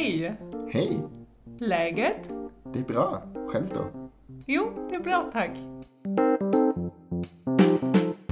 Hej! Hej! Läget? Det är bra. Själv då? Jo, det är bra tack.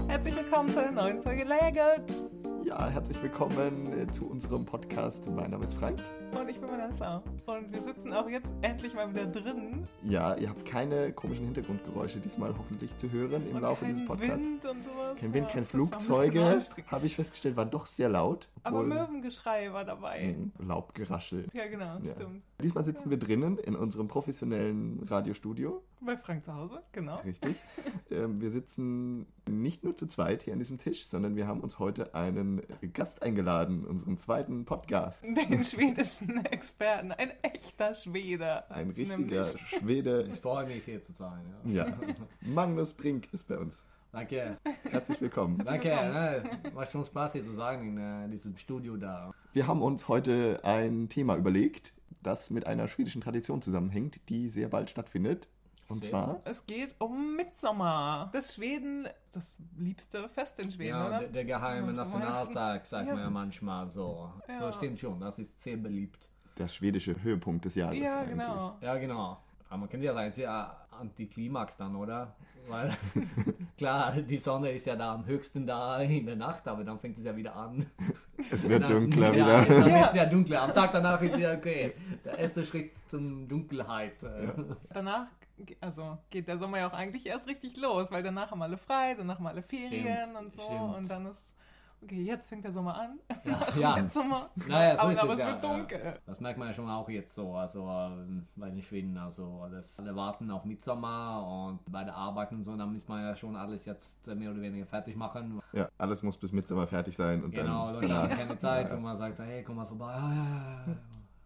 Herzlich willkommen zu einer neuen Folge Läget. Ja, herzlich willkommen äh, zu unserem Podcast. Mein Name ist Frank. Und ich bin Vanessa. Und wir sitzen auch jetzt endlich mal wieder drin. Ja, ihr habt keine komischen Hintergrundgeräusche diesmal hoffentlich zu hören im und Laufe kein dieses Podcasts. Wind und sowas. Kein Wind, Ja, kein Flugzeuge, habe ich festgestellt, war doch sehr laut. Aber Möwengeschrei war dabei. Mhm, Laubgeraschel. Ja, genau, Ja. stimmt. Diesmal sitzen wir drinnen in unserem professionellen Radiostudio. Bei Frank zu Hause, genau. Richtig. ähm, wir sitzen nicht nur zu zweit hier an diesem Tisch, sondern wir haben uns heute einen Gast eingeladen, unseren zweiten Podcast. Den schwedischen Experten. Ein echter Schwede. Ein richtiger Nämlich. Schwede. Ich freue mich hier zu sein. Ja. Ja, Magnus Brink ist bei uns. Danke. Herzlich willkommen. Danke. Ne, war schon Spaß hier zu sein in äh, diesem Studio da. Wir haben uns heute ein Thema überlegt, das mit einer schwedischen Tradition zusammenhängt, die sehr bald stattfindet. Und zwar, Es geht um Mitsommer. Das Schweden, das liebste Fest in Schweden, Ja, oder? der, der geheime Nationaltag, sagt Ja. man ja manchmal so. Ja. So stimmt schon, das ist sehr beliebt. der schwedische Höhepunkt des Jahres. ja, eigentlich. genau. Ja, genau. Aber man könnte ja sagen, es ist ja Antiklimax dann, oder? Weil, klar, die Sonne ist ja da am höchsten da in der Nacht, aber dann fängt es ja wieder an. Es wird Dann- dunkler ja, wieder. Dann wird es ja dunkler. Am Tag danach ist es ja okay. Der erste Schritt zum Dunkelheit. äh. Danach, ge- also geht der Sommer ja auch eigentlich erst richtig los, weil danach haben alle frei, danach haben alle Ferien Stimmt, und so stimmt. und dann ist, okay, jetzt fängt der Sommer an. Ja, ja. Mitsommer. Naja, so aber ist aber es ja, wird ja. dunkel. Das merkt man ja schon auch jetzt so, also ähm, bei den Schweden, also das alle warten auf Mitsommer und bei der Arbeit und so, da muss man ja schon alles jetzt mehr oder weniger fertig machen. Ja, alles muss bis Mitsommer fertig sein. Und Genau, dann, Leute haben danach, keine Zeit und man sagt so, hey, komm mal vorbei, ja,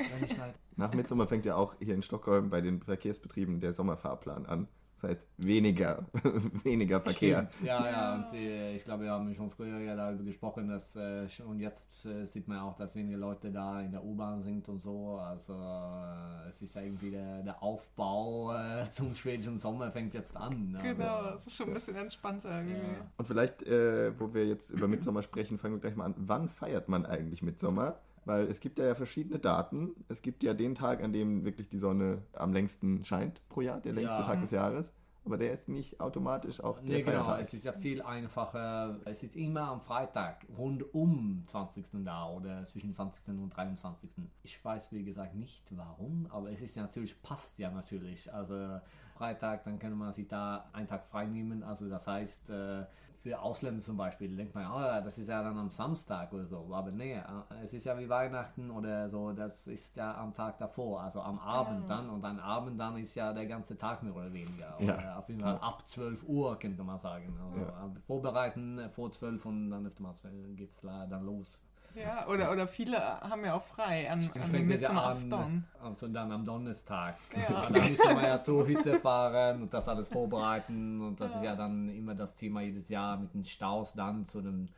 ja, ja, nach Mitsommer fängt ja auch hier in Stockholm bei den Verkehrsbetrieben der Sommerfahrplan an. Das heißt, weniger, weniger Verkehr. Stimmt. Ja, ja, und äh, ich glaube, wir haben schon früher ja darüber gesprochen, dass äh, schon jetzt äh, sieht man auch, dass wenige Leute da in der U-Bahn sind und so. Also äh, es ist ja irgendwie der, der Aufbau äh, zum schwedischen Sommer fängt jetzt an. Genau, Also, es ist schon ein bisschen entspannter irgendwie. Ja. Und vielleicht, äh, wo wir jetzt über Mitsommer sprechen, fangen wir gleich mal an. Wann feiert man eigentlich Mitsommer? Weil es gibt ja verschiedene Daten. Es gibt ja den Tag, an dem wirklich die Sonne am längsten scheint pro Jahr, der längste Ja. Tag des Jahres. Aber der ist nicht automatisch auch der Nee, genau, Feiertag. es ist ja viel einfacher. Es ist immer am Freitag, rund um 20. da oder zwischen 20. und 23. Ich weiß, wie gesagt, nicht warum, aber es ist ja natürlich, passt ja natürlich. Also Freitag, dann kann man sich da einen Tag frei nehmen. Also das heißt, äh, für Ausländer zum Beispiel denkt man, ah, das ist ja dann am Samstag oder so. Aber nee, äh, es ist ja wie Weihnachten oder so, das ist ja am Tag davor, also am Abend dann. Und am Abend dann ist ja der ganze Tag mehr oder weniger. Ja. Oder auf jeden Fall ab 12 Uhr, könnte man sagen. Also, Ja. äh, Vorbereiten äh, vor 12 und dann öfter mal geht es dann los. Ja, oder, oder viele haben ja auch frei an, Dann an dem ja an, also dann am Donnerstag. Ja. Und dann müssen wir ja so Hütte fahren und das alles vorbereiten. Und das ist ja dann immer das Thema jedes Jahr mit den Staus dann zu den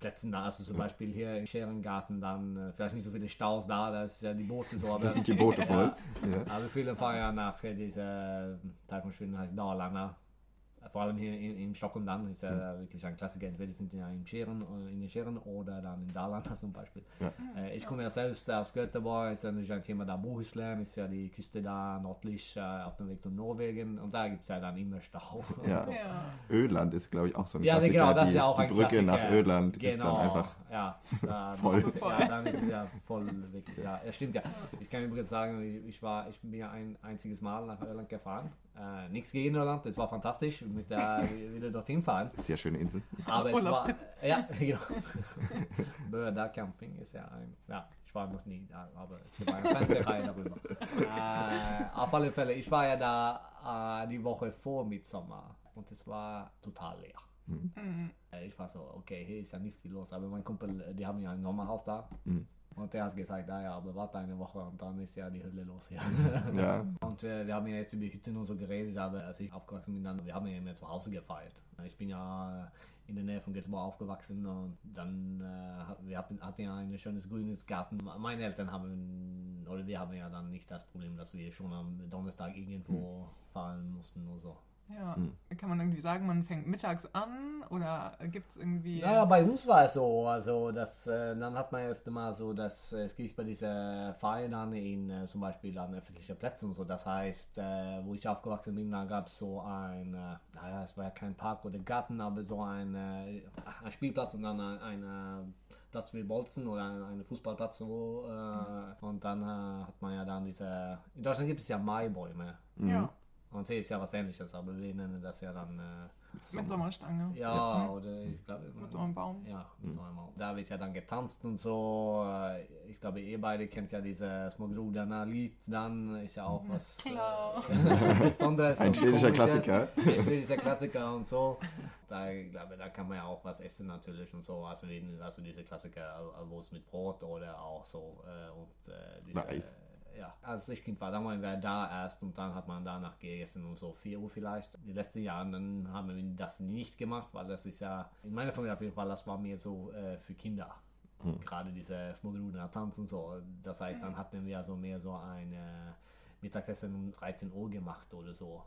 Plätzen da. Also zum Beispiel hier im Scherengarten dann äh, vielleicht nicht so viele Staus da, da ist ja die Boote so. Da sind die Boote voll. Ja. aber viele fahren ja nach dieser Teil von Schweden heißt Dalarna. Vor allem hier in, in Stockholm dann ist ja wirklich ein Klassiker. Entweder sind die ja in Scheren, äh, in den Scheren oder dann in Dalarna zum Beispiel. Ja. Äh, ich komme ja selbst aus Göteborg, ist ja natürlich ein Thema da. Bohuslän ist ja die Küste da nördlich äh, auf dem Weg zu Norwegen und da gibt es ja dann immer Stau. Ja. Ja. Öland ist, glaube ich, auch so ein Ja, Klassiker. genau, das die, ist ja auch die ein Brücke Klassiker. nach Öland ist genau, dann einfach ja, da, voll. Ja, dann ist es ja voll wirklich. Ja, ja, stimmt ja. Ich kann übrigens sagen, ich, ich war, ich bin ja ein einziges Mal nach Irland gefahren. Äh, nichts gegen Irland, das war fantastisch, mit der wieder dorthin fahren. sehr schöne Insel. Aber es war, ja, genau. Börda Camping ist ja ein, ja, ich war noch nie da, aber es war eine Fernsehreihe darüber. Äh, auf alle Fälle, ich war ja da äh, die Woche vor Mitsommer und es war total leer. Mhm. Äh, Ich war so, okay, hier ist ja nicht viel los, aber mein Kumpel, äh, die haben ja ein Sommerhaus da. Mhm. Und der hat gesagt, ah ja, aber warte eine Woche und dann ist ja die Hölle los hier. Ja, Und äh, wir haben ja jetzt über Hütten und so geredet, aber als ich aufgewachsen bin, dann, wir haben ja immer zu Hause gefeiert. Ich bin ja in der Nähe von Göteborg aufgewachsen und dann, äh, wir hatten, hatten ja ein schönes grünes Garten. Meine Eltern haben, oder wir haben ja dann nicht das Problem, dass wir schon am Donnerstag irgendwo fahren mussten oder so. Ja. Hm. Kann man irgendwie sagen, man fängt mittags an oder gibt es irgendwie. Ja, bei uns war es so, also das, äh, dann hat man ja öfter mal so, dass äh, es gibt bei dieser Feiern dann in äh, zum Beispiel an öffentlichen Plätzen und so. Das heißt, äh, wo ich aufgewachsen bin, da gab es so ein, äh, naja, es war ja kein Park oder Garten, aber so ein, äh, ein Spielplatz und dann ein, ein äh, Platz wie Bolzen oder ein, ein Fußballplatz so. Äh, und dann äh, hat man ja dann diese, in Deutschland gibt es ja Maibäume. ja. Und hier ist ja was ähnliches, aber wir nennen das ja dann, äh, Mit Sommerstange. ja, oder ich glaube, Mit so einem Baum. ja, mit so einem Baum. Da wird ja dann getanzt und so. Ich glaube, ihr beide kennt ja diese Smogruderna-Lied dann. Ist ja auch was Klar. äh, Besonderes. Ein schwedischer. Klassiker. Ein schwedischer Klassiker und so. Da, ich glaube, da kann man ja auch was essen natürlich und so. Also, also diese Klassiker, äh, Wurst mit Brot oder auch so. Äh, und äh, diese, Nice. Ja, als ich Kind war, dann waren wir da erst und dann hat man danach gegessen um so 4 Uhr vielleicht. Die letzten Jahre dann haben wir das nicht gemacht, weil das ist ja, in meiner Familie auf jeden Fall, das war mir so äh, für Kinder. Gerade diese Smogruder Tanz und so. Das heißt, dann hatten wir so mehr so ein äh, Mittagessen um 13 Uhr gemacht oder so.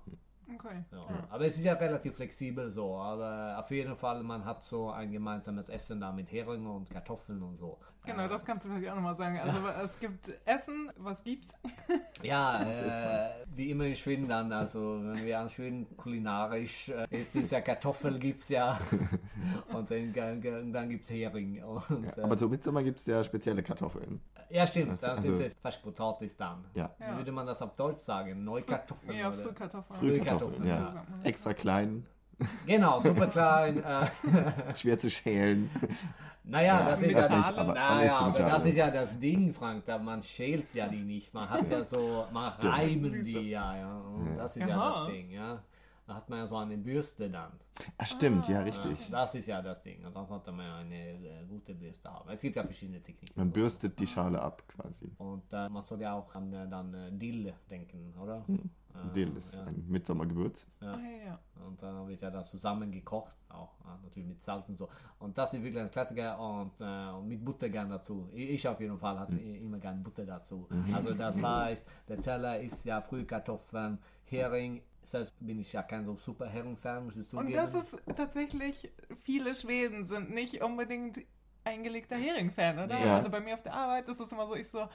Okay. Ja. Aber es ist ja relativ flexibel so. Aber auf jeden Fall, man hat so ein gemeinsames Essen da mit Hering und Kartoffeln und so. Genau, Äh, das kannst du vielleicht auch nochmal sagen. Also es gibt Essen, was gibt's? Ja, äh, wie immer in Schweden dann, also wenn wir an Schweden kulinarisch äh, ist, ist ja Kartoffel gibt's ja und dann, dann, dann gibt's Hering und Aber zum Mitsommer gibt es ja spezielle Kartoffeln. Ja stimmt, dann Also- sind es Fleischpotatis dann. Ja. Wie Ja. würde man das auf Deutsch sagen? Neukartoffeln? Ja, oder? Frühkartoffeln. Frühkartoffeln, ja. ja. man. Extra klein, Genau, super klein. Äh, schwer zu schälen. naja, das ist ja das, naja, das ist ja das Ding, Frank. Da man schält ja die nicht. Man hat ja so, man du. die ja, ja. Und das ist ja das Ding, ja. Da hat man ja so eine Bürste dann. Ah, stimmt, ja, Ja, richtig. das ist ja das Ding. Und dann sollte man eine äh, gute Bürste haben. Es gibt ja verschiedene Techniken. Man bürstet die Schale ab quasi. Und äh, man soll ja auch an äh, dann äh, Dill denken, oder? Äh, Dill ist ja. ein Mitsommergewürz. Ah, ja, ja. Und dann wird ja das zusammen gekocht, auch ja, natürlich mit Salz und so. Und das ist wirklich ein Klassiker und, äh, und mit Butter gern dazu. Ich, auf jeden Fall hatte i- immer gern Butter dazu. Also das heißt, der Teller ist ja Frühkartoffeln, Hering. Selbst bin ich ja kein so super Hering-Fan, muss ich zugeben. Und das ist tatsächlich, viele Schweden sind nicht unbedingt eingelegter Hering-Fan, oder? Ja. Also bei mir auf der Arbeit ist es immer so, ich so,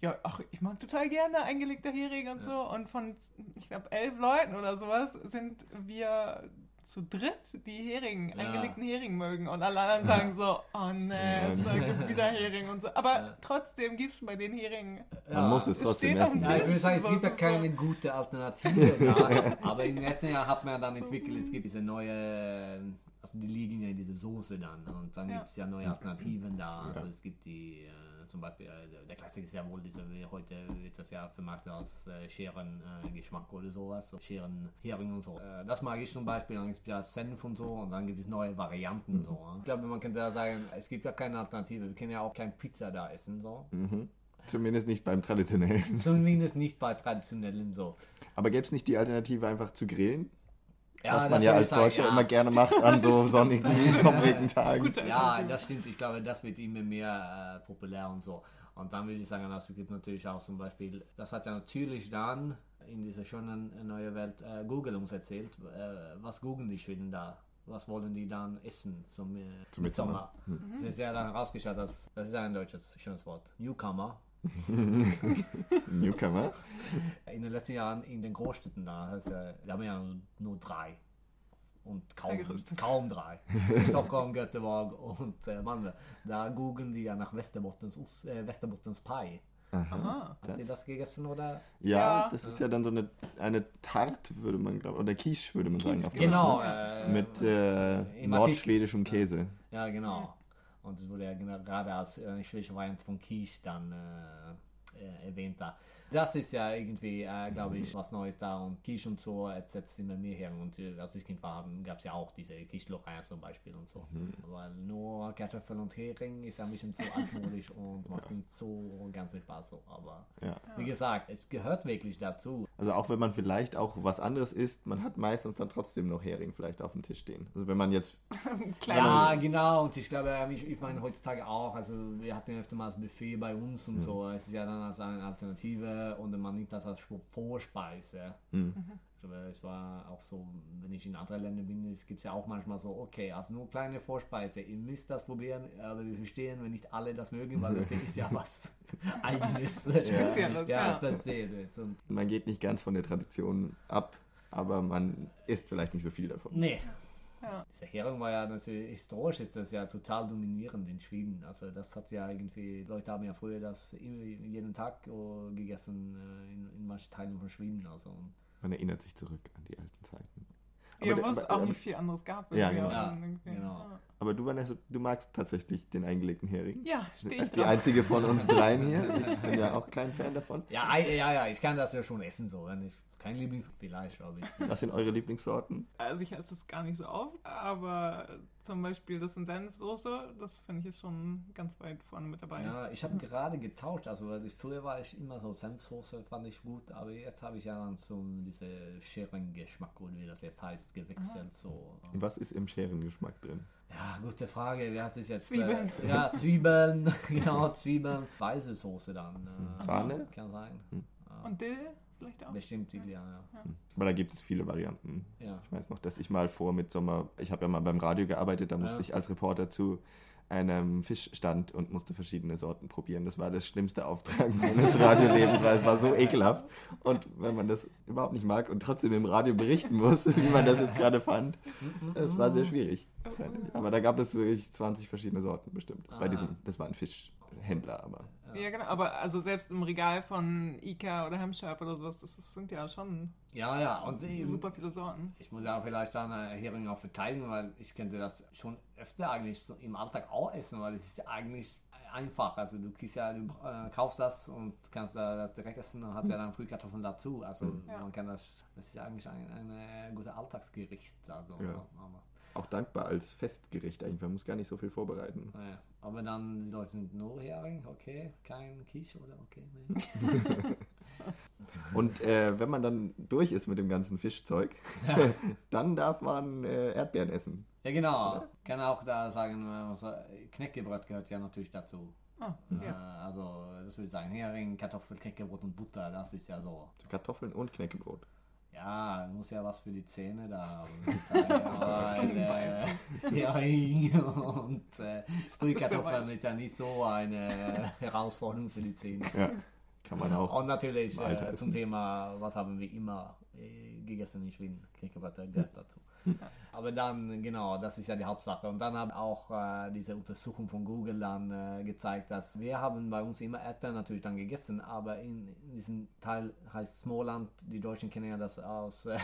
ja, ach, ich mag total gerne eingelegter Hering und so. Und von, ich glaube, elf Leuten oder sowas sind wir zu dritt, die Hering, Ja. eingelegten Hering mögen. Und alle anderen sagen so, oh ne, es gibt wieder Hering und so. Aber Ja. trotzdem gibt es bei den Heringen Man muss es trotzdem essen. Ja, ich würde sagen, es gibt ja keine so. gute Alternative. da. Aber im letzten Jahr hat man ja dann So. entwickelt, es gibt diese neue, also die liegen ja in diese Soße dann. Und dann Ja. gibt es ja neue Alternativen da. Also es gibt die, äh, zum Beispiel, äh, der Klassiker ist ja wohl diese, heute wird das ja vermarktet als äh, Scheren-Geschmack oder sowas. So Scheren-Hering und so. Äh, das mag ich zum Beispiel. Dann gibt es ja Senf und so. Und dann gibt es neue Varianten so. Ich glaube, man könnte ja sagen, es gibt ja keine Alternative. Wir können ja auch kein Pizza da essen so. Mhm. Zumindest nicht beim traditionellen. Zumindest nicht bei traditionellem so. Aber gäbe es nicht die Alternative einfach zu grillen? Ja, was man ja als Deutscher ja. immer gerne macht an so sonnigen, sommerlichen Tagen. Ja, das stimmt. Ich glaube, das wird immer mehr äh, populär und so. Und dann würde ich sagen, also, es gibt natürlich auch zum Beispiel, das hat ja natürlich dann in dieser schönen äh, neuen Welt äh, Google uns erzählt, äh, was googeln die Schweden da? Was wollen die dann essen zum, äh, Zum? Mitsommer. Es ist ja dann herausgestellt, dass, das ist ein deutsches schönes Wort, Newcomer. Newcomer. In den letzten Jahren in den Großstädten da, das ist, äh, wir haben ja nur drei. Und kaum, kaum drei. Stockholm, Göteborg und äh, Malmö. Da googeln die ja nach Västerbottens, Ost- äh, Västerbottens Pie. Aha. Habt ihr Das- gegessen oder? Ja, Ja. das ist ja dann so eine, eine Tarte, würde man glauben, oder Quiche, würde man sagen. auf Deutsch, Genau. Äh, Mit äh, nordschwedischem Käse. Ja, genau. Und es wurde ja gerade als äh, Variante von Quiche dann äh, äh, erwähnt da. Das ist ja irgendwie, äh, glaube ich, was Neues da und Quiche und so äh, setzt immer mehr her. Und äh, als ich Kind war, gab es ja auch diese Quiche-Lorraine zum Beispiel und so. Weil nur Kartoffeln und Hering ist ja ein bisschen zu altmodisch und macht nicht so ganz Spaß so. Aber Ja. wie gesagt, es gehört wirklich dazu. Also auch wenn man vielleicht auch was anderes isst, man hat meistens dann trotzdem noch Hering vielleicht auf dem Tisch stehen. Also wenn man jetzt. Ja, genau. Und ich glaube, ich, ich meine heutzutage auch, also wir hatten öfter mal das Buffet bei uns und so. Es ist ja dann als eine Alternative und man nimmt das als Vorspeise. hm, glaube, es war auch so, wenn ich in andere Länder bin, es gibt ja auch manchmal so, okay, also nur kleine Vorspeise, ihr müsst das probieren, aber wir verstehen, wenn nicht alle das mögen, weil das ist ja was eigenes. Spezielles, ja. ja. Spezielles. Und Man geht nicht ganz von der Tradition ab, aber man isst vielleicht nicht so viel davon. nee. Ja. Dieser Hering war ja natürlich, historisch ist das ja total dominierend in Schweden. Also das hat ja irgendwie, Leute haben ja früher das immer- jeden Tag äh, gegessen äh, in, in manchen Teilen von Schweden. Also Man erinnert sich zurück an die alten Zeiten. Ihr der- wusst aber- auch aber- nicht viel anderes gab. Ja, genau. auch Ja, genau. Ja. Aber du, Vanessa, du magst tatsächlich den eingelegten Hering. Ja, stehe ich Als die drauf. einzige von uns dreien hier. Ich bin ja auch kein Fan davon. Ja, ja, ja, ich kann das ja schon essen so. Wenn ich kein Lieblings vielleicht, aber ich, Was sind eure Lieblingssorten? Also ich esse es gar nicht so oft, aber zum Beispiel das in Senfsoße, das finde ich ist schon ganz weit vorne mit dabei. ja, ich habe gerade getauscht. Also weil ich, früher war ich immer so Senfsoße, fand ich gut, aber jetzt habe ich ja dann zum diese Scheren-Geschmack oder wie das jetzt heißt gewechselt. So. Was ist im Scherengeschmack drin? Ja, gute Frage. Wie heißt es jetzt? Zwiebeln. Äh, ja, Zwiebeln, genau, Zwiebeln. Weiße Soße dann. Äh, Sahne? Kann sein. Und Dill vielleicht auch. Bestimmt, ja. ja. Weil da gibt es viele Varianten. ja. Ich weiß noch, dass ich mal vor Midsommer, ich habe ja mal beim Radio gearbeitet, da musste Ja. ich als Reporter zu einem Fischstand und musste verschiedene Sorten probieren. Das war das schlimmste Auftrag meines Radiolebens, weil es war so ekelhaft. Und wenn man das überhaupt nicht mag und trotzdem im Radio berichten muss, wie man das jetzt gerade fand, das war sehr schwierig. Aber da gab es wirklich 20 verschiedene Sorten bestimmt. Bei Ah. diesem, das war ein Fischhändler, aber Ja, genau. Aber also selbst im Regal von Ika oder Hemsharp oder sowas, das, das sind ja schon Ja, ja, und super viele Sorten. ich muss ja vielleicht dann Hering auch verteidigen, weil ich könnte das schon öfter eigentlich so im Alltag auch essen, weil es ist eigentlich einfach. Also du kriegst ja, du äh, kaufst das und kannst da das direkt essen und hast ja dann Frühkartoffeln dazu. Also Ja. man kann das, das ist ja eigentlich ein, ein äh, gutes Alltagsgericht. Also, Ja. aber, auch dankbar als Festgericht eigentlich. Man muss gar nicht so viel vorbereiten. naja. Aber dann, die Leute sind nur Hering, okay, kein Quiche oder okay. Nee. Und äh, wenn man dann durch ist mit dem ganzen Fischzeug, dann darf man äh, Erdbeeren essen. Ja, genau. Kann auch da sagen, Knäckebrot gehört ja natürlich dazu. Ah, Äh, ja. also, das würde ich sagen, Hering, Kartoffel, Knäckebrot und Butter, das ist ja so. Kartoffeln und Knäckebrot. Ja, muss ja was für die Zähne da haben. äh, Hering und äh, Frühkartoffeln ist ja nicht so eine Herausforderung für die Zähne. Ja, kann man auch. Und natürlich äh, zum Thema, was haben wir immer äh, gegessen in Schweden? Knäckebrot gehört dazu. Aber dann, genau, das ist ja die Hauptsache. Und dann hat auch äh, diese Untersuchung von Google dann äh, gezeigt, dass wir haben bei uns immer Erdbeeren natürlich dann gegessen, aber in, in diesem Teil heißt Småland, die Deutschen kennen ja das aus äh,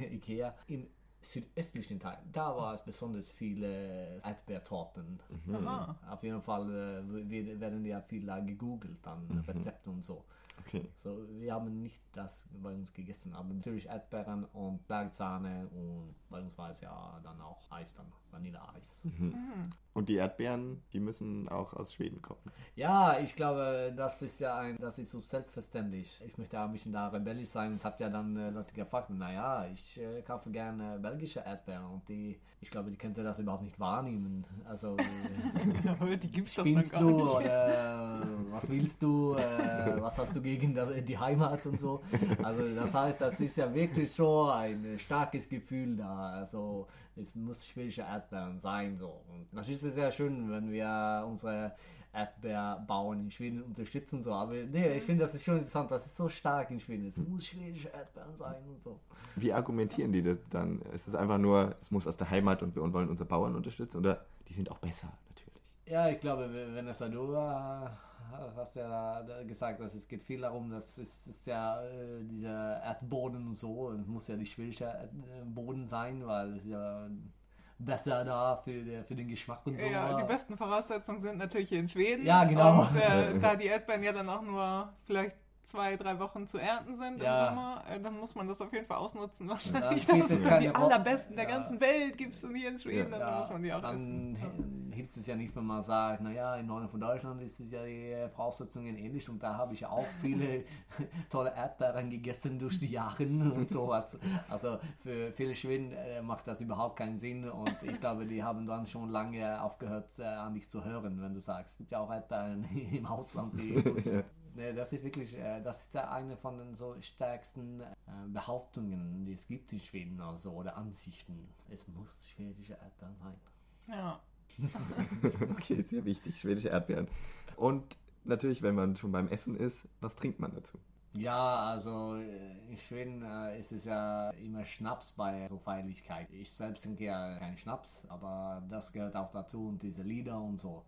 Ikea, im südöstlichen Teil, da war es besonders viele Erdbeertorten. Aha. Auf jeden Fall äh, werden ja viel gegoogelt, dann Rezepte und so. Okay. So, wir haben nicht das bei uns gegessen, aber natürlich Erdbeeren und Bergsahne und bei uns war es ja dann auch Eis, dann Vanilleeis. Und die Erdbeeren, die müssen auch aus Schweden kommen. Ja, ich glaube, das ist ja ein, das ist so selbstverständlich. Ich möchte auch ein bisschen da rebellisch sein und habe ja dann äh, Leute gefragt, naja, ich äh, kaufe gerne belgische Erdbeeren und die, ich glaube, die könnte das überhaupt nicht wahrnehmen. Also, äh, die gibt's doch gar du nicht. oder was willst du, äh, was hast du gegen das, die Heimat und so. Also das heißt, das ist ja wirklich so ein starkes Gefühl da. Also es muss schwedische Erdbeeren sein so. Und natürlich ist es sehr schön, wenn wir unsere Erdbeerbauern in Schweden unterstützen so. Aber nee, ich finde das ist schon interessant, das ist so stark in Schweden. Es muss schwedische Erdbeeren sein und so. Wie argumentieren die das dann? Ist es einfach nur, es muss aus der Heimat und wir wollen unsere Bauern unterstützen? Oder die sind auch besser. Ja, ich glaube, Vanessa, du äh, hast ja da gesagt, dass es geht viel darum, dass es ist ja äh, dieser Erdboden und so, es muss ja nicht schwedischer Erdboden sein, weil es ist ja besser da für, der, für den Geschmack und so. Ja, die besten Voraussetzungen sind natürlich hier in Schweden. Ja, genau. Und äh, da die Erdbeeren ja dann auch nur vielleicht zwei, drei Wochen zu ernten sind Ja. im Sommer, äh, dann muss man das auf jeden Fall ausnutzen. Wahrscheinlich. spielt Das es ist ja keine die allerbesten der Ja. ganzen Welt gibt es hier in Schweden, Ja. dann muss man die auch dann essen. Hi- hilft es ja nicht, wenn man sagt, naja, im Norden von Deutschland ist es ja die äh, Voraussetzungen ähnlich und da habe ich ja auch viele tolle Erdbeeren gegessen durch die Jahre und sowas. Also für viele Schweden äh, macht das überhaupt keinen Sinn und ich glaube, die haben dann schon lange aufgehört, äh, an dich zu hören, wenn du sagst, es gibt ja auch Erdbeeren im Ausland, die das ist wirklich, das ist ja eine von den so stärksten Behauptungen, die es gibt in Schweden, also oder Ansichten. Es muss schwedische Erdbeeren sein. Ja. Okay, sehr wichtig, schwedische Erdbeeren. Und natürlich, wenn man schon beim Essen ist, was trinkt man dazu? Ja, also äh, in Schweden äh, ist es ja immer Schnaps bei so Feierlichkeit. Ich selbst trinke ja keinen Schnaps, aber das gehört auch dazu und diese Lieder und so.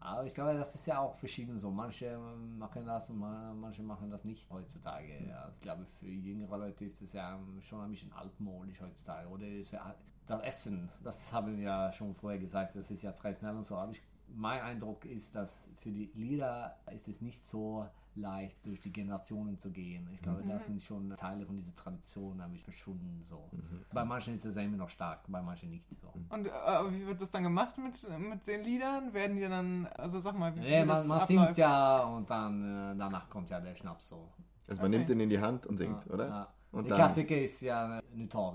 Aber ich glaube, das ist ja auch verschieden so. Manche machen das und ma- manche machen das nicht heutzutage. Ja, ich glaube, für jüngere Leute ist es ja schon ein bisschen altmodisch heutzutage. Oder ist ja das Essen, das haben wir ja schon vorher gesagt, das ist ja traditionell und so. Aber ich, mein Eindruck ist, dass für die Lieder ist es nicht so leicht durch die Generationen zu gehen. Ich glaube, das sind schon Teile von dieser Tradition, habe ich verschwunden. So. Bei manchen ist es ja immer noch stark, bei manchen nicht so. Und äh, wie wird das dann gemacht mit, mit den Liedern? Werden die dann, also sag mal, wie, Nee, wie man, das man singt ja und dann äh, danach kommt ja der Schnaps so. Also man Okay. nimmt den in die Hand und singt, Ja, oder? Ja. Und der dann- Klassiker ist ja, äh, nu tar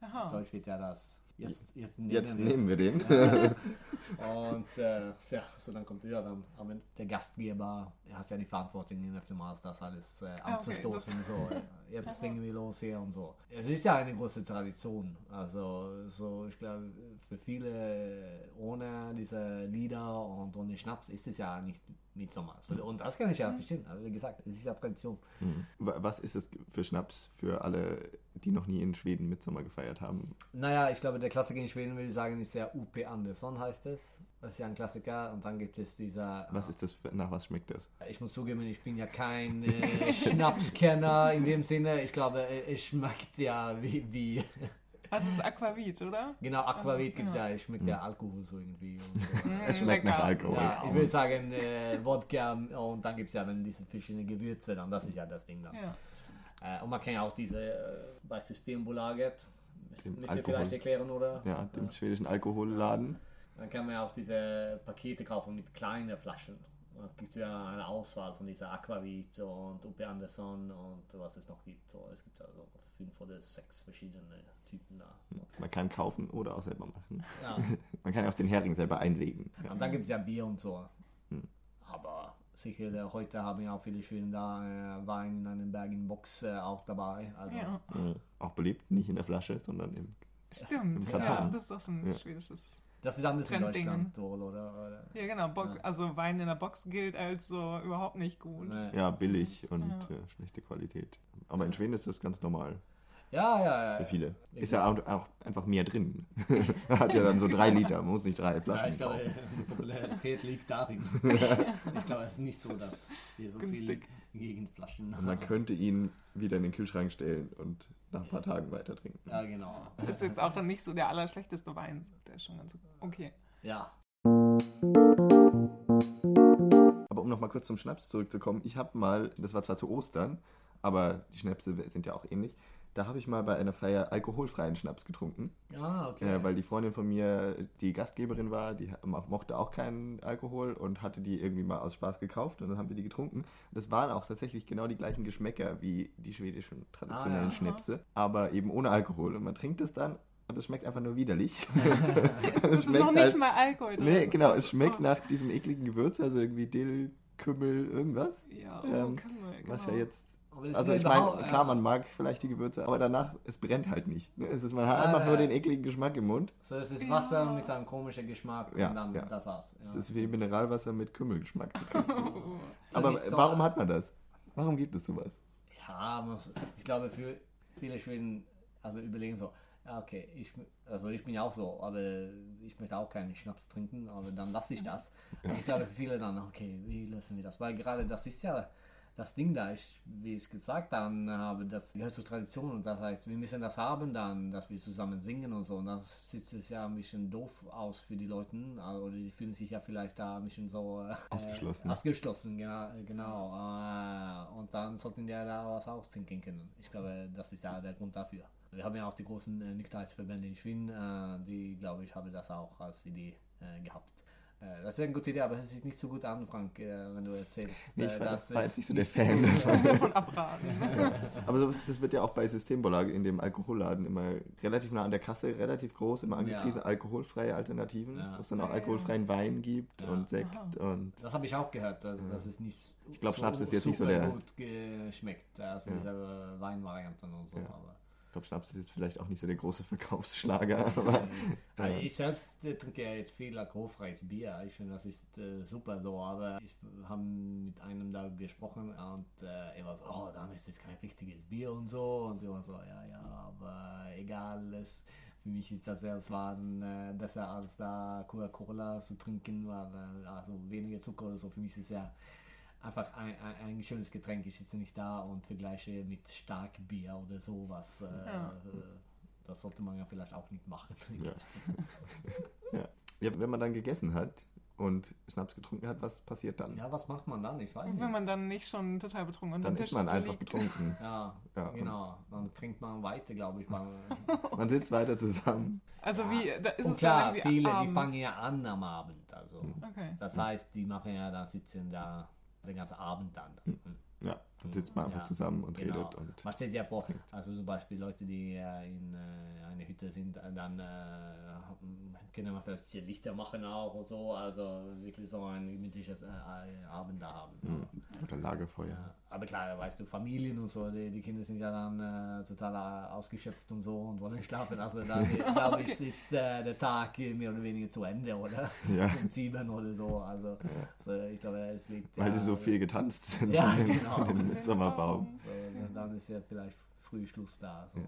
vi den. Auf Aha. Deutsch wird ja das. Jetzt, jetzt, Jetzt wir's. nehmen wir den. Und äh, ja, so dann kommt ja dann, aber der Gastgeber hat ja die Verantwortung öftermals das alles äh, Ah, okay, anzustoßen. so. Äh, Jetzt singen wir los hier und so. Es ist ja eine große Tradition. Also so, ich glaube, für viele ohne diese Lieder und ohne Schnaps ist es ja nicht Mitsommer. So, und das kann ich ja verstehen. Also wie gesagt, es ist ja Tradition. Wa- Was ist es für Schnaps für alle, die noch nie in Schweden Mitsommer gefeiert haben? Naja, ich glaube, der Klassiker in Schweden würde ich sagen, ist ja UP Andersson heißt es. Das ist ja ein Klassiker. Und dann gibt es dieser. Was ist das, für, nach was schmeckt das? Ich muss zugeben, ich bin ja kein äh, Schnapskenner in dem Sinne. Ich glaube, äh, es schmeckt ja wie. wie Also es ist Aquavit, oder? genau, Aquavit gibt es ja. ja. Es schmeckt ja Alkohol so irgendwie. Und so. Es schmeckt nach lecker. Alkohol. Ja, ich würde sagen, äh, Wodka und dann gibt es ja dann diese verschiedenen Gewürze. Dann, das ist ja das Ding dann. Ja. Äh, und man kann ja auch diese äh, bei Systembolaget. Müsst Dem müsst ihr vielleicht erklären, oder? Ja, dem schwedischen Alkoholladen. Dann kann man ja auch diese Pakete kaufen mit kleinen Flaschen. Da gibt es ja eine Auswahl von dieser Aquavit und UP Anderson und was es noch gibt. Es gibt also fünf oder sechs verschiedene Typen da. Man kann kaufen oder auch selber machen. Ja. Man kann ja auch den Hering selber einlegen. Ja. Und dann gibt es ja Bier und so. Sicher, äh, heute haben ja auch viele schöne da äh, Wein in einem Bag-in-Box äh, auch dabei. Also, ja. Mhm. Auch beliebt, nicht in der Flasche, sondern im. Stimmt, Im ja, das ist auch so ein Ja. schwedisches. Das ist anders in Trenddingen. Deutschland, oder? oder? Ja, genau. Bock, Ja. Also Wein in der Box gilt als so überhaupt nicht gut. Nee. Ja, billig und Ja. äh, schlechte Qualität. Aber in Schweden ist das ganz normal Ja, ja, für ja. viele. Ja, Ist ja auch, auch einfach mehr drin. Hat ja dann so drei Liter, muss nicht drei Ja, Flaschen ich glaube, kaufen. die Popularität liegt darin. ich glaube, es ist nicht so, dass wir so Günstig. viel gegen Flaschen Und man könnte ihn wieder in den Kühlschrank stellen und nach ein paar Tagen weiter trinken. Ja, genau. Ist jetzt auch nicht so der allerschlechteste Wein. Der ist schon ganz okay. Ja. Aber um nochmal kurz zum Schnaps zurückzukommen, ich habe mal, das war zwar zu Ostern, aber die Schnäpse sind ja auch ähnlich, da habe ich mal bei einer Feier alkoholfreien Schnaps getrunken, Ah, okay. äh, weil die Freundin von mir die Gastgeberin war, die mo- mochte auch keinen Alkohol und hatte die irgendwie mal aus Spaß gekauft und dann haben wir die getrunken. Das waren auch tatsächlich genau die gleichen Geschmäcker wie die schwedischen traditionellen Ah, ja. Schnäpse, aber eben ohne Alkohol. Und man trinkt es dann und es schmeckt einfach nur widerlich. Es ist noch nicht mal Alkohol drin. Nee, genau, es schmeckt Oh. nach diesem ekligen Gewürz, also irgendwie Dill, Kümmel, irgendwas. Ja, ähm, Kümmel, Was genau. ja jetzt. Also ich meine, klar, man mag vielleicht die Gewürze, aber danach, es brennt halt nicht. ne? Es ist, man hat Ah, einfach ja. nur den ekligen Geschmack im Mund. So, es ist. Wasser mit einem komischen Geschmack Ja, und dann ja. das war's. Es ist wie Mineralwasser mit Kümmelgeschmack. das aber so- warum hat man das? Warum gibt es sowas? Ja, ich glaube, für viele Schweden, also überlegen so, ja, okay, ich, also ich bin ja auch so, aber ich möchte auch keinen Schnaps trinken, aber dann lasse ich das. Und ich glaube, für viele dann, okay, wie lösen wir das? Weil gerade das ist ja das Ding da, ich, wie ich gesagt dann habe, das gehört zur Tradition und das heißt, wir müssen das haben dann, dass wir zusammen singen und so und das sieht es ja ein bisschen doof aus für die Leute oder die fühlen sich ja vielleicht da ein bisschen so äh, Ausgeschlossen. Ausgeschlossen, genau. genau. Äh, und dann sollten die ja da was austrinken können. Ich glaube, das ist ja der Grund dafür. Wir haben ja auch die großen äh, Nüchternheitsverbände in Schweden, äh, die, glaube ich, haben das auch als Idee äh, gehabt. Äh, Das ist eine gute Idee, aber es sieht nicht so gut an, Frank, äh, wenn du erzählst. Nee, ich äh, war, das war ist jetzt nicht so der Fan. so- Davon abraten. Aber sowas, das wird ja auch bei Systembolaget in dem Alkoholladen immer relativ nah an der Kasse, relativ groß, immer angepriesen, Ja. alkoholfreie Alternativen, Ja. wo es dann auch alkoholfreien Wein gibt Ja. und Sekt und Das habe ich auch gehört, dass, dass es nicht Ich glaub, Schnaps ist jetzt nicht so super der- gut geschmeckt, also Ja. diese Weinvarianten und so. Ja. Aber, ich glaube, Schnaps ist jetzt vielleicht auch nicht so der große Verkaufsschlager, aber Also ich selbst äh, trinke ja jetzt viel alkoholfreies Bier. Ich finde, das ist äh, super so. Aber ich habe mit einem da gesprochen und äh, er war so, oh, dann ist es kein richtiges Bier und so. Und ich war so, ja, ja, aber egal. Es, für mich ist das erst äh, besser als da Coca-Cola zu trinken, weil äh, also weniger Zucker oder so. Für mich ist es ja einfach ein, ein, ein schönes Getränk. Ich sitze nicht da und vergleiche mit Starkbier oder sowas. Äh, Ja. äh, das sollte man ja vielleicht auch nicht machen. Ja. ja, wenn man dann gegessen hat und Schnaps getrunken hat, was passiert dann? Ja, was macht man dann? Ich weiß Und nicht. wenn man dann nicht schon total betrunken unter Dann ist man einfach liegt. betrunken. ja, Ja, genau. Dann trinkt man weiter, glaube ich. Man, Man sitzt weiter zusammen. Also Ja. wie, da ist und es klar, viele, die abends. fangen ja an am Abend. Also, Okay. das heißt, die machen ja da sitzen da den ganzen Abend dann. Ja, dann sitzt man einfach Ja, zusammen und Genau. redet und Man stellt sich ja vor, also zum Beispiel Leute, die äh, in äh, einer Hütte sind, äh, dann äh, können wir vielleicht hier Lichter machen auch und so, also wirklich so ein gemütliches äh, Abend da haben. oder Lagerfeuer. Ja, aber klar, weißt du, Familien und so, die, die Kinder sind ja dann äh, total ausgeschöpft und so und wollen schlafen. Also da glaube ich, ist der Tag mehr oder weniger zu Ende, oder? Ja. Um sieben oder so. Also, so, ich glaube, es liegt. Weil ja, die so viel getanzt sind Ja, genau. Sommerbaum. So, dann- ist ja vielleicht früh Schluss da. So.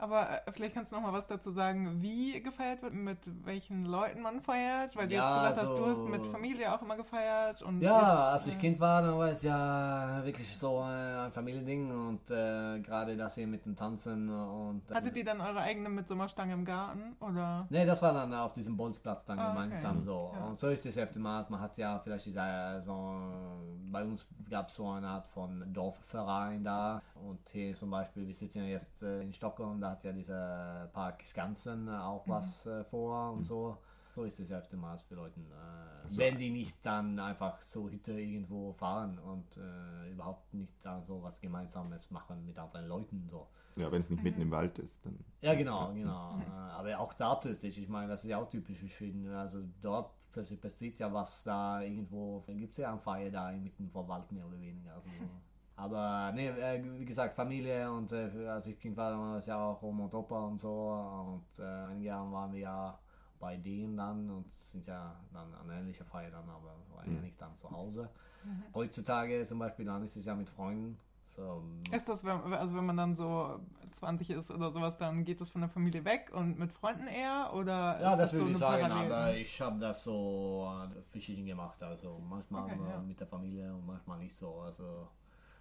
Aber äh, vielleicht kannst du noch mal was dazu sagen, wie gefeiert wird, mit welchen Leuten man feiert, weil du Ja, jetzt gesagt hast, du hast so- mit Familie auch immer gefeiert und Ja, jetzt, als ich äh, Kind war, dann war es ja wirklich so äh, ein Familiending und äh, gerade das hier mit dem Tanzen und. Hattet ihr dann eure eigene Mitsommerstange im Garten oder? Ne, das war dann auf diesem Bolzplatz dann Ah, okay. gemeinsam so. Ja. Und so ist es öfter mal. Man hat ja vielleicht diese, so, bei uns gab es so eine Art von Dorfverein da. Und hier zum Beispiel, wir sitzen ja jetzt äh, in Stockholm, da hat ja dieser Park Skansen äh, auch Mhm. was äh, vor und so. So ist es ja öftermals für Leute, äh, So. wenn die nicht dann einfach zur Hütte irgendwo fahren und äh, überhaupt nicht da so was Gemeinsames machen mit anderen Leuten so. Ja, wenn es nicht mitten im Wald ist, dann. Ja, genau, genau. Äh, Aber auch da plötzlich, ich meine, das ist ja auch typisch für Schweden. Also dort plötzlich passiert ja was da irgendwo, gibt es ja ein Feier da inmitten vom Wald mehr oder weniger. Also, so. aber ne, äh, wie gesagt, Familie und äh, als ich Kind war, dann war es ja auch Oma und Opa und so. Und äh, einige Jahre waren wir ja bei denen dann und sind ja dann an ähnlicher Feier dann, aber waren ja nicht dann zu Hause. Heutzutage zum Beispiel, dann ist es ja mit Freunden. So, Ist das, wenn, also wenn man dann so 20 ist oder sowas, dann geht das von der Familie weg und mit Freunden eher? Oder Ja, ist das so würde ich eine sagen, Parallel- aber ich habe das so äh, verschieden gemacht. Also manchmal Okay, ja. mit der Familie und manchmal nicht so. Also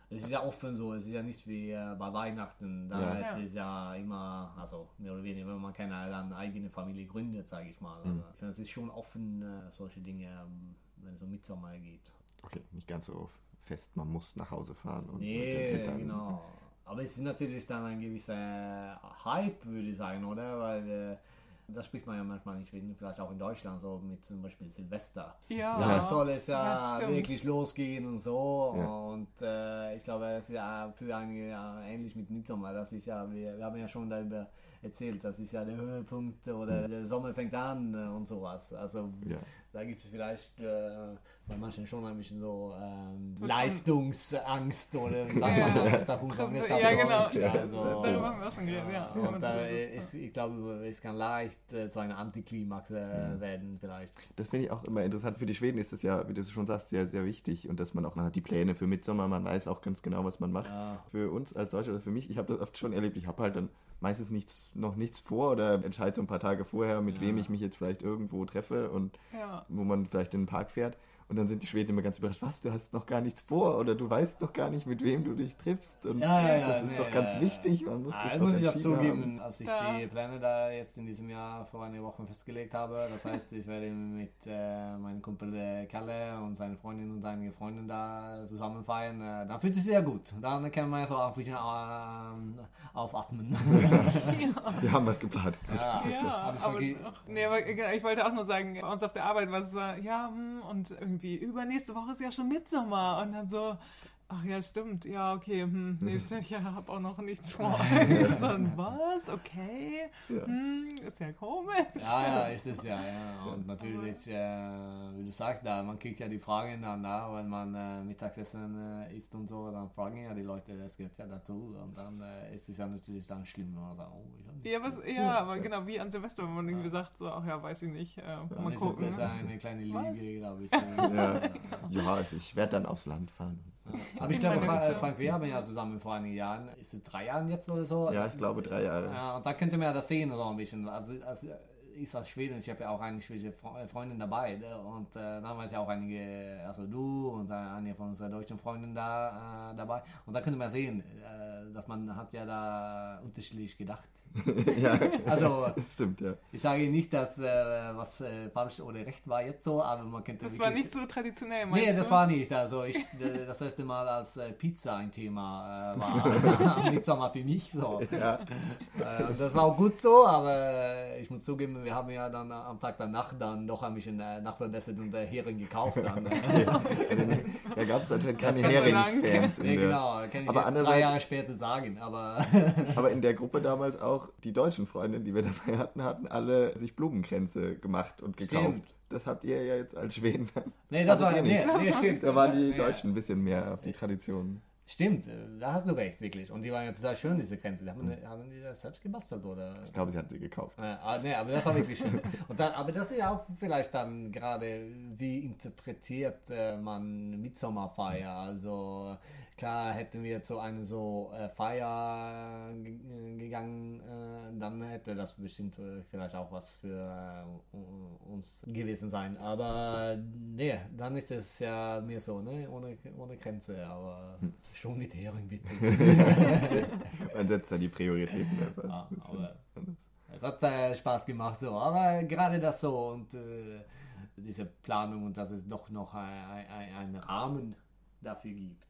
es ist ja offen so, es ist ja nicht wie äh, bei Weihnachten. Da Ja. ist Ja. es ja immer, also mehr oder weniger, wenn man keine dann eigene Familie gründet, sage ich mal. Also, ich finde, es ist schon offen, äh, solche Dinge, ähm, wenn es um Mitsommer geht. Okay, nicht ganz so fest, man muss nach Hause fahren und mit den Nee, Eltern. genau. Aber es ist natürlich dann ein gewisser Hype, würde ich sagen, oder? Weil äh, das spricht man ja manchmal in Schweden, vielleicht auch in Deutschland, so mit zum Beispiel Silvester. Ja, Da soll es ja, Ja, wirklich losgehen und so. Ja. Und äh, ich glaube, es ist ja für einige ja, ähnlich mit Midsommar. Das ist ja, wir, wir haben ja schon darüber erzählt, das ist ja der Höhepunkt oder der Sommer fängt an und sowas. Also Ja. Da gibt es vielleicht äh, bei manchen schon ein bisschen so ähm, Leistungsangst oder wie sagt Ja. man das davon Präsen- kommt. ja, genau. Ja, Also, Darüber haben wir auch schon geredet, ja. und Mit da ist, ich glaube, es kann leicht äh, so eine Antiklimax äh, werden vielleicht. Das finde ich auch immer interessant. Für die Schweden ist das ja, wie du schon sagst, sehr, sehr wichtig. Und dass man auch, man hat die Pläne für Mitsommer, man weiß auch ganz genau, was man macht. Ja. Für uns als Deutsche oder für mich, ich habe das oft schon erlebt, ich habe halt dann meistens nichts, noch nichts vor oder entscheide so ein paar Tage vorher, mit Ja. wem ich mich jetzt vielleicht irgendwo treffe und Ja. wo man vielleicht in den Park fährt. Und dann sind die Schweden immer ganz überrascht, was, du hast noch gar nichts vor oder du weißt noch gar nicht, mit wem du dich triffst. Und Ja, ja, ja, das ist nee, doch ganz ja, wichtig, man muss Ah, das das doch muss ich auch zugeben, haben. als ich Ja. die Pläne da jetzt in diesem Jahr vor einer Woche festgelegt habe. Das heißt, ich werde mit äh, meinem Kumpel äh, Kalle und seiner Freundin und einige Freunde da zusammen feiern. Äh, dann fühlt es sich sehr gut. Dann kann man so auch ein bisschen ähm, aufatmen. Wir haben was geplant. ja, Ja, aber aber, nee, aber genau, ich wollte auch nur sagen, bei uns auf der Arbeit war es so, ja, hm, und irgendwie übernächste Woche ist ja schon Mitsommer und dann so, ach ja, stimmt, ja, okay, hm, nee, stimmt, ich habe auch noch nichts vor. so, was, okay, Ja. hm, ist ja komisch. Ja, ja, ist es ja, ja. Und natürlich, äh, wie du sagst, da, man kriegt ja die Fragen dann da, wenn man äh, Mittagessen äh, isst und so, dann fragen ja die Leute, das gehört ja dazu. Und dann äh, ist es ja natürlich dann schlimm, wenn man sagt, oh, ich hab nicht Ja, was, ja, aber genau wie an Silvester, wenn man irgendwie sagt, so, ach ja, weiß ich nicht, äh, Dann mal ist es gucken. besser eine kleine? Lüge, glaube ich. Ja, ja also ich werde dann aufs Land fahren. Aber ich glaube. Frank, wir haben ja zusammen vor einigen Jahren, ist es drei Jahren jetzt oder so? Ja, ich glaube drei Jahre. Ja, und da könnte man ja das sehen so ein bisschen. Also, also ich als Schweden, ich habe ja auch eine schwedische äh, Freundin dabei. Ne? Und äh, dann waren ja auch einige, also du und einige von unseren deutschen Freunden da äh, dabei. Und da könnte man sehen, äh, dass man hat ja da unterschiedlich gedacht. ja, Also stimmt, ja. ich sage nicht, dass äh, was äh, falsch oder recht war jetzt so, aber man könnte Das war nicht so traditionell, meinst Nee, du? das war nicht. Also ich, das erste Mal, als Pizza ein Thema äh, war am Mitsommer für mich. So. Ja, Äh, und das war auch gut so, aber ich muss zugeben, wir haben ja dann äh, am Tag danach dann noch ein bisschen äh, nachverbessert und äh, Hering gekauft. Dann, äh, da gab es anscheinend keine nee, in der- genau, kann ich Aber jetzt drei Jahre später sagen. Aber Aber in der Gruppe damals auch die deutschen Freunde, die wir dabei hatten, hatten alle sich Blumenkränze gemacht und gekauft. Stimmt. Das habt ihr ja jetzt als Schweden. nee, das Hattet war nee, nicht? nee, stimmt. Da waren die Ja. Deutschen ein bisschen mehr auf die Tradition. Stimmt, äh, da hast du recht, wirklich. Und die waren ja total schön, diese Grenze. Haben, die- haben die das selbst gebastelt oder? Ich glaube, sie hatten sie gekauft. Äh, ah, nee, aber das war wirklich schön. Und dann, aber das ist ja auch vielleicht dann gerade, wie interpretiert äh, man Mitsommerfeier? Also klar hätten wir zu einer so äh, Feier ge- gegangen, äh, dann hätte das bestimmt äh, vielleicht auch was für äh, uns gewesen sein. Aber nee, dann ist es ja mir so, ne? ohne, ohne Grenze, aber schon mit Hering bitte. Man setzt da die Prioritäten einfach. Ja, ein bisschen aber- anders. Es hat äh, Spaß gemacht so, aber gerade das so und äh, diese Planung und dass es doch noch ein, ein, einen Rahmen dafür gibt.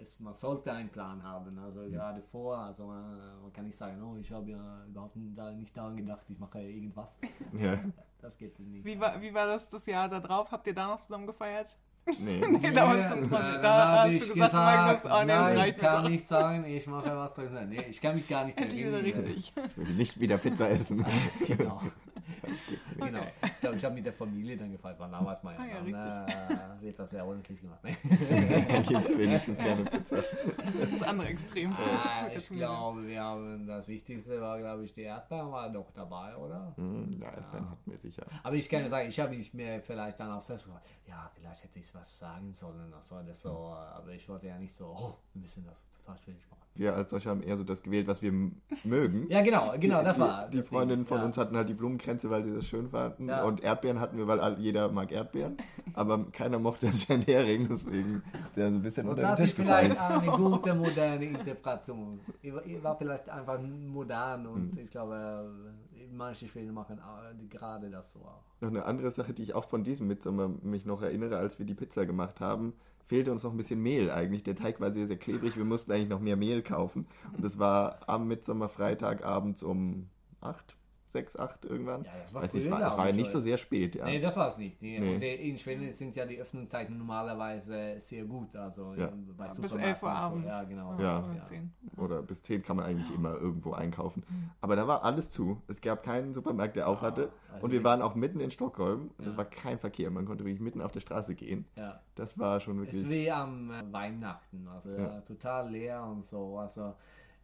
Es, man sollte einen Plan haben, also gerade vor, also man, man kann nicht sagen, oh, ich habe ja überhaupt da nicht daran gedacht, ich mache irgendwas. Ja, Das geht nicht. Wie war, wie war das das Jahr da drauf? Habt ihr da noch zusammen gefeiert? nee. Nee, da warst du äh, dran. Da habe hast ich du gesagt, Magnus, gesagt, oh nee, nein, reicht mir kann nicht sein, ich mache was drin. Nee, ich kann mich gar nicht erinnern. richtig. Ich würde nicht wieder Pizza essen. Genau. Okay. genau. Ich glaube, ich habe mit der Familie dann gefeiert, weil damals mal Ah ja, dann äh, wird das sehr ordentlich gemacht. Ne? Jetzt wenigstens gerne Pizza. Das andere Extrem. Ah, ich glaube, wir haben das Wichtigste war, glaube ich, die Erdbeeren war doch dabei, oder? Hm, Ja, dann hatten wir sicher. Aber ich kann ja sagen, ich habe mich mir vielleicht dann auch selbst gefragt, ja, vielleicht hätte ich was sagen sollen, das war das so, aber ich wollte ja nicht so, oh, wir müssen das total schwierig machen. Wir als Deutsche haben eher so das gewählt, was wir mögen. Ja, genau, genau, das war. Die das Freundinnen von ja. uns hatten halt die Blumenkränze, weil die das schön fanden. Ja. Und Erdbeeren hatten wir, weil all, jeder mag Erdbeeren. Aber keiner mochte anscheinend Hering, deswegen ist der so ein bisschen Und unter das den ist Tisch gefallen. vielleicht eine gute moderne Interpretation. Ich war- ich war vielleicht einfach modern und ich glaube, manche Spiele machen gerade das so auch. Noch eine andere Sache, die ich auch von diesem Mitsommer mich noch erinnere, als wir die Pizza gemacht haben, fehlte uns noch ein bisschen Mehl eigentlich. Der Teig war sehr, sehr klebrig. Wir mussten eigentlich noch mehr Mehl kaufen. Und es war am Mitsommerfreitag abends um 8, 6, 8 irgendwann. Ja, das war Weiß nicht, es war, es war ja ich, nicht so sehr spät, ja. Nee, das war es nicht. Die, Nee. Und in Schweden sind ja die Öffnungszeiten normalerweise sehr gut. Also Ja. bei Bis Supermärkten 11 Uhr so. abends. Ja, genau. Ja. das, Oder 10. Oder bis 10 kann man eigentlich immer irgendwo einkaufen. Aber da war alles zu. Es gab keinen Supermarkt, der auf hatte. also Und wir waren auch mitten in Stockholm. Und es Ja. war kein Verkehr. Man konnte wirklich mitten auf der Straße gehen. Ja. Das war schon Es ist wirklich. wie am äh, Weihnachten. Also Ja. total leer und so. Also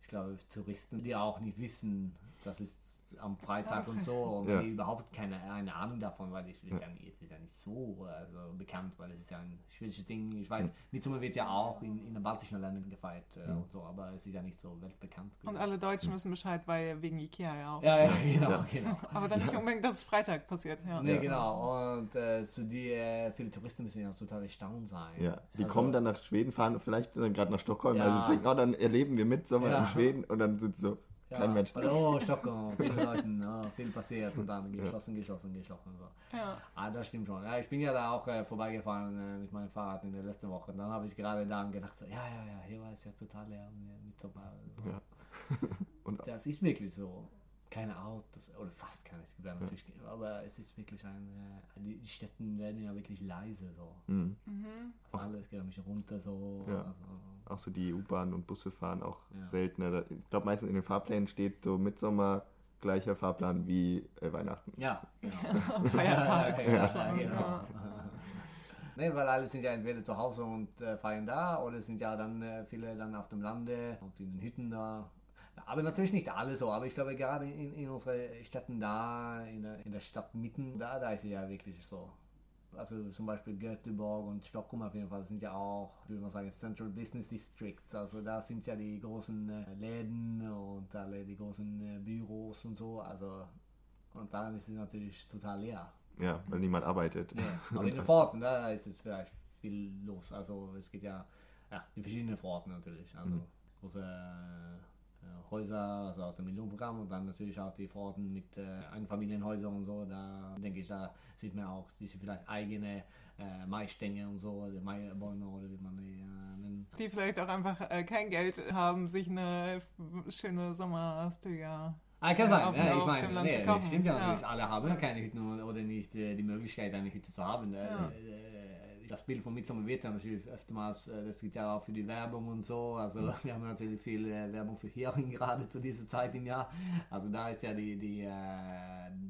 ich glaube, Touristen, die auch nicht wissen, dass es am Freitag und so und Ja. die überhaupt keine eine Ahnung davon, weil ich ja. ja, nicht, ist ja nicht so also bekannt, weil es ist ja ein schwedisches Ding. Ich weiß, Mitsummer wird ja auch in, in den baltischen Ländern gefeiert äh, und so, aber es ist ja nicht so weltbekannt. Und alle Deutschen wissen Bescheid, weil wegen Ikea ja auch. ja, ja, genau, Ja. genau. Aber dann nicht unbedingt, dass es Freitag passiert. Ja. Nee, genau. Und äh, zu die äh, viele Touristen müssen ja total erstaunt sein. Ja, die Also- kommen dann nach Schweden, fahren vielleicht dann gerade nach Stockholm, Ja. also sie denken, oh, dann erleben wir Mitsommer Ja. in Schweden und dann sind so, Ja, kein Mensch. weil, Oh, Stockholm, viele Leute, oh, viel passiert und dann geschlossen, geschlossen, geschlossen. So. Ja. Ah, das stimmt schon. Ja, ich bin ja da auch äh, vorbeigefahren äh, mit meinem Fahrrad in der letzten Woche. Und dann habe ich gerade dann gedacht, so, ja, ja, ja, hier war es ja total leer mit. So. Ja. Und Das ist wirklich so. Keine Autos, oder fast keine, es gibt ja natürlich, aber es ist wirklich ein, äh, die die Städten werden ja wirklich leise so. Mhm. Also alles geht ein bisschen runter so. Ja. Also, auch so die U-Bahn und Busse fahren auch Ja. seltener. Ich glaube, meistens in den Fahrplänen steht so Mitsommer gleicher Fahrplan wie äh, Weihnachten. ja, genau. Feiertags. Ja, Ja. genau. Nee, weil alle sind ja entweder zu Hause und äh, feiern da oder es sind ja dann äh, viele dann auf dem Lande und in den Hütten da. Aber natürlich nicht alle so, aber ich glaube gerade in, in unseren Städten da, in der, in der Stadt mitten, da, da ist es ja wirklich so. Also zum Beispiel Göteborg und Stockholm auf jeden Fall sind ja auch, wie man sagen, Central Business Districts. Also da sind ja die großen äh, Läden und alle die großen äh, Büros und so. Also und dann ist es natürlich total leer. Ja, weil niemand arbeitet. Ja, aber in den Vororten, da ist es vielleicht viel los. Also es geht ja, ja die verschiedenen Vororten natürlich. Also große äh, Häuser, also aus dem Millionenprogramm und dann natürlich auch die Vororten mit äh, Einfamilienhäusern und so. Da denke ich, da sieht man auch diese vielleicht eigene äh, Maisstänge und so, die Maibäume oder wie man die äh, nennt. Die vielleicht auch einfach äh, kein Geld haben, sich eine schöne Sommerstuga. Ah, kann Ja, sein. auf- Ja, ich meine, nee, stimmt ja Ja. natürlich. Alle haben ja keine Hütten oder nicht äh, die Möglichkeit, eine Hütte zu haben. Äh, Ja. Das Bild von Midsommar wird ja natürlich öfters, äh, das geht ja auch für die Werbung und so. Also wir haben natürlich viel äh, Werbung für Hering gerade zu dieser Zeit im Jahr. Also da ist ja die, die, äh,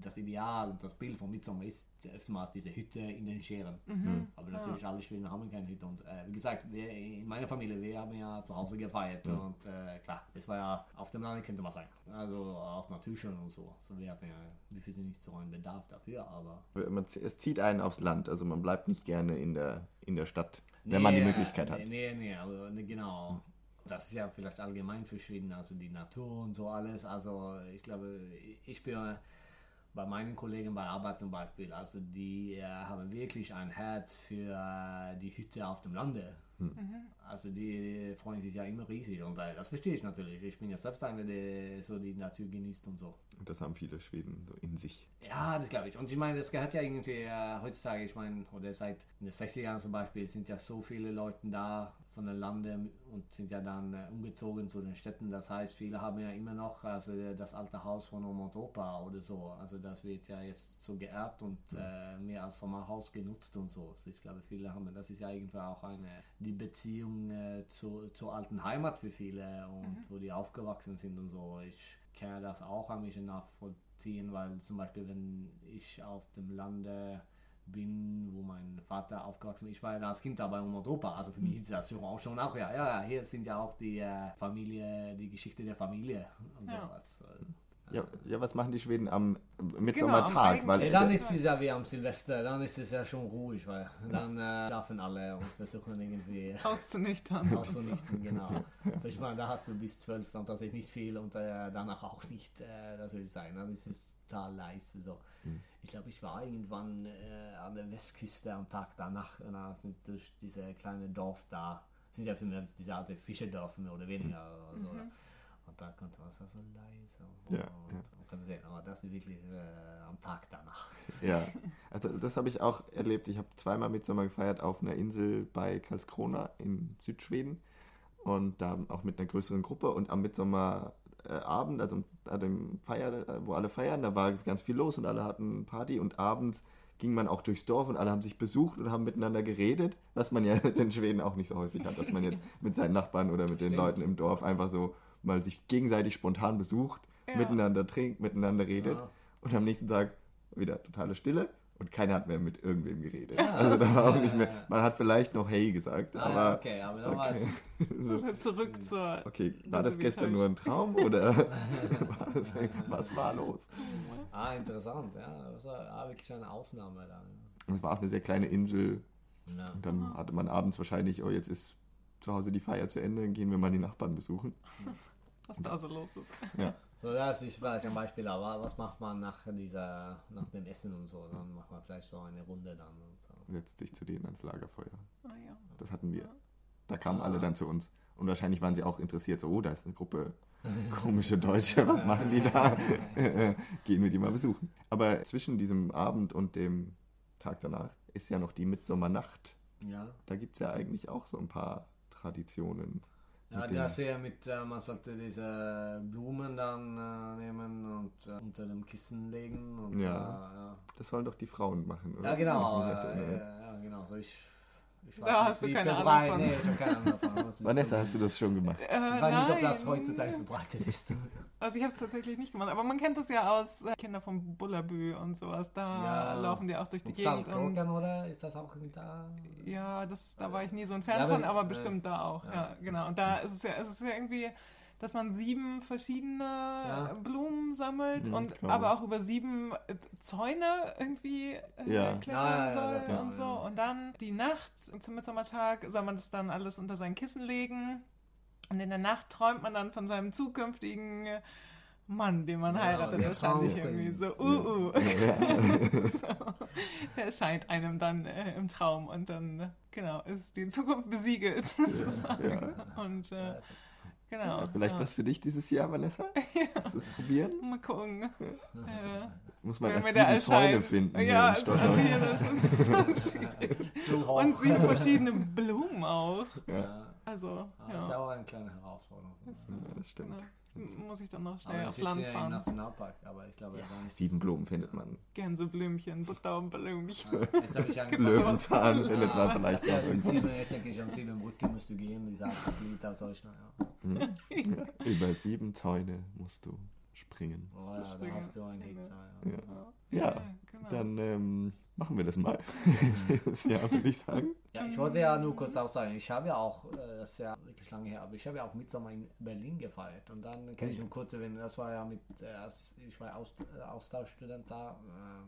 das Ideal und das Bild von Midsommar ist öfters diese Hütte in den Scheren. Mhm. Aber natürlich alle Schweden haben keine Hütte. Und äh, wie gesagt, wir, in meiner Familie, wir haben ja zu Hause gefeiert. Und äh, klar, es war ja auf dem Land, könnte man sagen. Also aus Naturschön und so. Also wir hatten ja, wir nicht so einen Bedarf dafür, aber. Man, es zieht einen aufs Land, also man bleibt nicht gerne in der, in der Stadt, wenn man die Nee, Möglichkeit nee, hat. Nee, nee, also, nee, genau. Das ist ja vielleicht allgemein für Schweden, also die Natur und so alles. Also ich glaube, ich bin bei meinen Kollegen bei Arbeit zum Beispiel, also die äh, haben wirklich ein Herz für äh, die Hütte auf dem Lande. Also die freuen sich ja immer riesig und das verstehe ich natürlich. Ich bin ja selbst einer, der so die Natur genießt und so. Und das haben viele Schweden so in sich. Ja, das glaube ich. Und ich meine, das gehört ja irgendwie äh, heutzutage, ich meine, oder seit in den 60er Jahren zum Beispiel, sind ja so viele Leute da von den Landen und sind ja dann äh, umgezogen zu den Städten. Das heißt, viele haben ja immer noch also äh, das alte Haus von Oma und Opa oder so. Also das wird ja jetzt so geerbt und äh, mehr als Sommerhaus genutzt und so. Also ich glaube, viele haben, das ist ja irgendwie auch eine, die Beziehung äh, zu, zur alten Heimat für viele und wo die aufgewachsen sind und so. Ich kann das auch ein bisschen nachvollziehen, weil zum Beispiel, wenn ich auf dem Lande bin, wo mein Vater aufgewachsen ist, ich war ja als Kind dabei um Opa, also für mich ist das schon auch schon auch, ja, ja, hier sind ja auch die äh, Familie, die Geschichte der Familie und Ja. sowas. Ja, ja, was machen die Schweden am Genau, Mitsommertag? weil, eigentlichen- Dann ist es ja wie am Silvester, dann ist es ja schon ruhig, weil dann äh, schlafen alle und versuchen irgendwie Auszunüchtern. auszunichten, genau. Also ich meine, da hast du bis 12 dann tatsächlich nicht viel und äh, danach auch nicht, äh, das würde ich sagen. Dann ist es total leise. So. Ich glaube, ich war irgendwann äh, an der Westküste am Tag danach und da sind durch diese kleine Dorf da, sind ja diese alte Fischerdörfer mehr oder weniger. oder so. Und da konnte man so leise. Und, Ja, und, kannst sehen, aber das ist wirklich äh, am Tag danach. Ja, also das habe ich auch erlebt. Ich habe zweimal Mitsommer gefeiert auf einer Insel bei Karlskrona in Südschweden und da auch mit einer größeren Gruppe und am Mitsommerabend, also an dem Feier, wo alle feiern, da war ganz viel los und alle hatten Party und abends ging man auch durchs Dorf und alle haben sich besucht und haben miteinander geredet, was man ja in Schweden auch nicht so häufig hat, dass man jetzt mit seinen Nachbarn oder mit den Stimmt. Leuten im Dorf einfach so mal sich gegenseitig spontan besucht, Ja. miteinander trinkt, miteinander redet Ja. und am nächsten Tag wieder totale Stille Und keiner hat mehr mit irgendwem geredet. Also da war auch nicht mehr. Man hat vielleicht noch Hey gesagt, Ah, aber. ja, okay, aber dann war es. Ist zurück zur. Okay, war Das gestern nur ein Traum oder was war los? Ah, interessant, ja. Das war ah, wirklich eine Ausnahme dann. Es war auch eine sehr kleine Insel Ja. und dann hatte man abends wahrscheinlich, oh, jetzt ist zu Hause die Feier zu Ende, dann gehen wir mal die Nachbarn besuchen. Was da so los ist. Ja, So, das ist vielleicht ein Beispiel, aber was macht man nach dieser, nach dem Essen und so? Dann macht man vielleicht so eine Runde dann und so. setzt sich zu denen ans Lagerfeuer. Ah, ja. Das hatten wir. Da kamen alle dann zu uns. Und wahrscheinlich waren sie auch interessiert, so, oh, da ist eine Gruppe komische Deutsche, was machen die da? Gehen wir die mal besuchen. Aber zwischen diesem Abend und dem Tag danach ist ja noch die Mitsommernacht. Ja. Da gibt es ja eigentlich auch so ein paar Traditionen. Ja, das hier mit, äh, man sollte diese Blumen dann äh, nehmen und äh, unter dem Kissen legen und Ja. äh, ja. Das sollen doch die Frauen machen, oder? Ja, genau. Äh, ja, genau. So ich, ich Da hast du keine Ahnung von. Nee, ich habe keine Ahnung davon. Vanessa, hast du das schon gemacht? Äh, Ich weiß nicht, ob das heutzutage verbreitet ist. Also ich habe es tatsächlich nicht gemacht, aber man kennt das ja aus äh, Kinder vom Bullabü und sowas. Da Ja. laufen die auch durch die Und Gegend und oder? Ist das auch da? ja, das, da war ich nie so ein Fan Ja, aber- von, aber äh, bestimmt da auch. Ja. ja. genau. Und da ist es ja, es ist ja irgendwie, dass man sieben verschiedene Blumen sammelt Mhm, und klar. aber auch über sieben äh, Zäune irgendwie äh, Ja. klettern Ja, ja, soll ja, und so. ja. Und dann die Nacht zum Mitsommertag soll man das dann alles unter sein Kissen legen. Und in der Nacht träumt man dann von seinem zukünftigen Mann, den man Ja, heiratet, wahrscheinlich irgendwie so, uh, uh. so, der erscheint einem dann äh, im Traum und dann, genau, ist die Zukunft besiegelt sozusagen. Und äh, genau. Ja, vielleicht ja. was für dich dieses Jahr, Vanessa? Willst du es probieren? Mal gucken. Äh, Muss man wenn erst sieben erscheint. finden. Ja, also, also hier, das ist so schwierig. Und sieben verschiedene Blumen auch. Ja. Also, Ah, Das ist ja ja. auch eine kleine Herausforderung. Ja, das stimmt. Genau. Muss ich dann noch schnell ich aufs Land ja im fahren. Nationalpark, aber ich glaube, ist Sieben Blumen findet man. Gänseblümchen, Butterblümchen. Jetzt habe ich angefangen. Löwenzahn findet man vielleicht noch ist mit irgendwo. sieben, ich denke, an sieben Brücken musst du gehen, die sagt das Lied auf Deutsch. na Ja. Über sieben Zäune musst du springen. Oh, ja, da hast du einen Hektar. Ja. Ja, Ja, genau. dann ähm, machen wir das mal. das Jahr würde ich sagen. Ja, ich wollte ja nur kurz auch sagen, ich habe ja auch, äh, das ist ja wirklich lange her, aber ich habe ja auch Mitsommer in Berlin gefeiert. Und dann kann ich nur kurz erwähnen, das war ja mit, äh, ich war äh, Austauschstudent da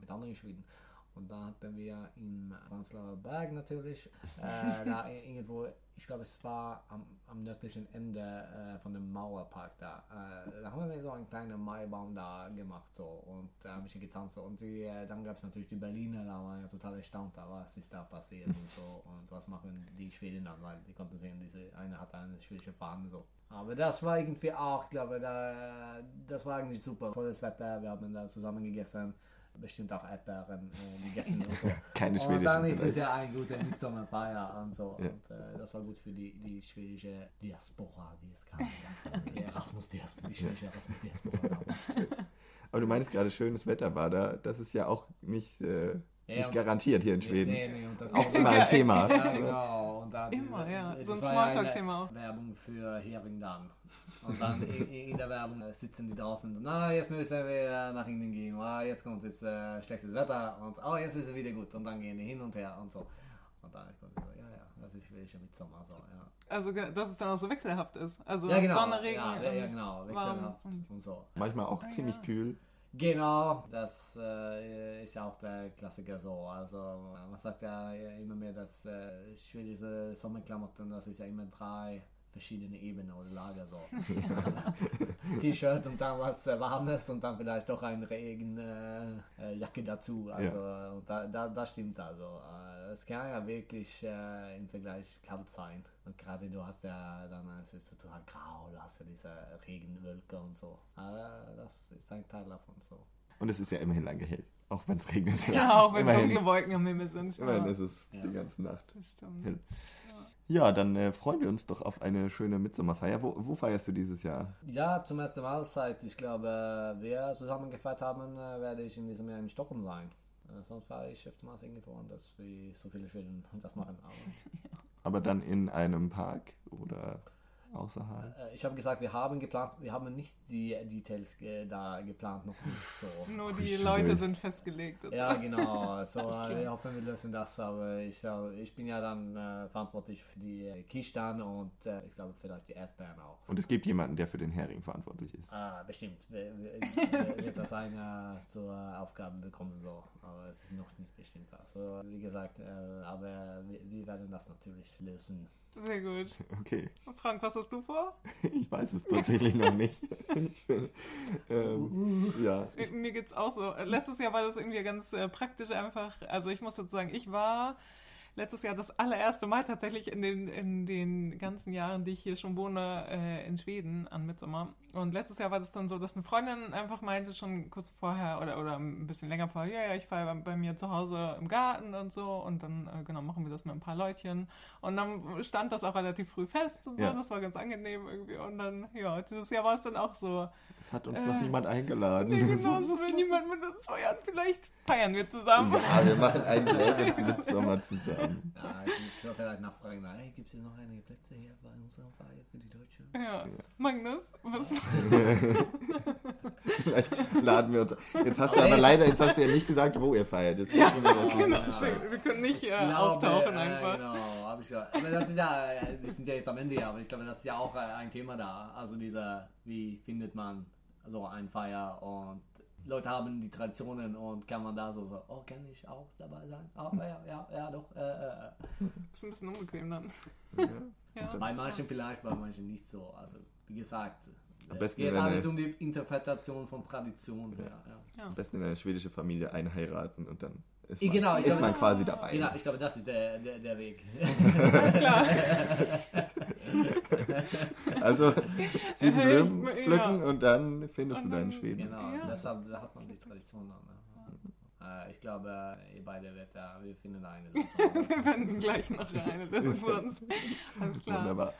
mit anderen Schweden. Und da hatten wir im Prenzlauer Berg natürlich, äh, da irgendwo, ich glaube es war am, am nördlichen Ende äh, von dem Mauerpark da. Äh, da haben wir so einen kleinen Maibaum da gemacht so und da habe ich getanzt. so. Und die, äh, dann gab es natürlich die Berliner, da waren ja total erstaunt, was ist da passiert und so. Und was machen die Schweden dann, weil die konnten sehen, diese eine hatte eine schwedische Fahne so. Aber das war irgendwie auch, ich glaube, da, das war eigentlich super. Tolles Wetter, wir haben da zusammen gegessen. Bestimmt auch Erdbeeren äh, gegessen und so. Keine Und schwedischen dann ist es ja ein guter Mitsommerfeier und so. Ja. Und äh, das war gut für die, die schwedische Diaspora, die es gab. Die Erasmus-Diaspora, die schwedische Erasmus-Diaspora. Aber du meinst gerade, schönes Wetter war da. Das ist ja auch nicht, äh, Ja, nicht garantiert hier in Schweden. Nee, nee, und das Auch immer ein Thema. Ja, genau. Und da, Immer, ja. So ein Smalltalk-Thema auch. Werbung für Heringdan. Und dann in, in der Werbung äh, sitzen die draußen und na, jetzt müssen wir nach innen gehen. Ah, jetzt kommt jetzt äh, schlechtes Wetter und oh, jetzt ist es wieder gut. Und dann gehen die hin und her und so. Und dann kommt so, ja, ja, das ist wirklich mit Sommer so, ja. Also, dass es dann auch so wechselhaft ist. Also Ja, genau. Sonne, Regen. ja, ja, ja, und genau. Wechselhaft und- und so. Manchmal auch Ah, ziemlich ja. kühl. Genau, das äh, ist ja auch der Klassiker so. Also man sagt ja immer mehr, dass äh, schwedische Sommerklamotten, das ist ja immer drei verschiedene Ebenen oder Lager so. T-Shirt und dann was äh, Warmes und dann vielleicht doch eine Regenjacke äh, dazu. Also und da, da, das stimmt also. Äh, es kann ja wirklich äh, im Vergleich kalt sein. Und gerade du hast ja dann, es ist total grau, du hast ja diese Regenwölke und so. Aber das ist ein Teil davon so. Und es ist ja immerhin lange hell. Auch wenn es regnet. Ja, auch wenn dunkle Wolken am Himmel sind. immerhin ja, ist es Ja. die ganze Nacht. das stimmt. hell. Ja, dann äh, freuen wir uns doch auf eine schöne Mitsommerfeier. Wo, wo feierst du dieses Jahr? Ja, zum ersten Mal seit, ich glaube, wir zusammen gefeiert haben, äh, werde ich in diesem Jahr in Stockholm sein. Äh, Sonst fahre ich öfters irgendwo anders, wie so viele Schweden das machen. Aber Aber dann in einem Park oder außerhalb? Äh, Ich habe gesagt, wir haben geplant, wir haben nicht die Details ge da geplant, noch nicht so. Nur die Stimmt. Leute sind festgelegt. und Ja, so. genau. So, klar. äh, wir wir lösen das. Aber ich, äh, ich bin ja dann äh, verantwortlich für die äh, Quiche und äh, ich glaube vielleicht die Erdbeeren auch. Und es gibt jemanden, der für den Hering verantwortlich ist. Ah, bestimmt. Wer- wer- Wird das eine zur Aufgabe bekommen, so. Aber es ist noch nicht bestimmt. Also, wie gesagt, äh, aber wir, wir werden das natürlich lösen. Sehr gut. Okay, Frank, was hast du vor? ich weiß es tatsächlich noch nicht. Ich bin, ähm, ja, Mir geht's auch so. Letztes Jahr war das irgendwie ganz äh, praktisch einfach. Also ich muss dazu sagen, ich war letztes Jahr das allererste Mal tatsächlich in den, in den ganzen Jahren, die ich hier schon wohne, äh, in Schweden an Mitsommer. Und letztes Jahr war das dann so, dass eine Freundin einfach meinte, schon kurz vorher oder, oder ein bisschen länger vorher, ja, ja, ich feiere bei, bei mir zu Hause im Garten und so. Und dann, äh, genau, machen wir das mit ein paar Leutchen. Und dann stand das auch relativ früh fest und so. Ja. Das war ganz angenehm irgendwie. Und dann, ja, dieses Jahr war es dann auch so. es hat uns Äh, noch niemand eingeladen. Nee, genau, so will niemand mit uns feiern. Vielleicht feiern wir zusammen. Ja, wir machen einen mit Sommer zusammen. Ja, ich will vielleicht nachfragen, hey, gibt es noch einige Plätze hier bei unserer Feier für die Deutschen? Ja. Magnus, was? Vielleicht laden wir uns. Jetzt hast du aber leider, jetzt hast du ja nicht gesagt, wo ihr feiert. Jetzt Ja, wir genau. Wir, wir können nicht äh, Glaube, auftauchen äh, einfach. Genau, habe ich gehört. Aber das ist ja, äh, wir sind ja jetzt am Ende, aber ich glaube, das ist ja auch äh, ein Thema da. Also dieser, wie findet man so ein Feier und Leute haben die Traditionen und kann man da so, so oh, kann ich auch dabei sein? Oh, ja, ja, ja, doch. Äh, äh. Ist ein bisschen unbequem dann. Ja. Ja. Bei manchen vielleicht, bei manchen nicht so. Also, wie gesagt, Am es besten, geht alles eine- um die Interpretation von Tradition. Ja. Ja, Am besten in eine schwedische Familie einheiraten und dann ist Ja. man, Genau, ist glaube- man quasi dabei. Genau, ich glaube, das ist der, der, der Weg. Alles klar. Also sieben Blumen ja. pflücken und dann findest Und du deinen dann- Schweden. Genau, Ja. deshalb hat man die Tradition dann. Äh, ich glaube, ihr beide werdet da, wir finden eine Lösung. Wir finden gleich noch eine Lösung für uns. Alles klar. Wunderbar.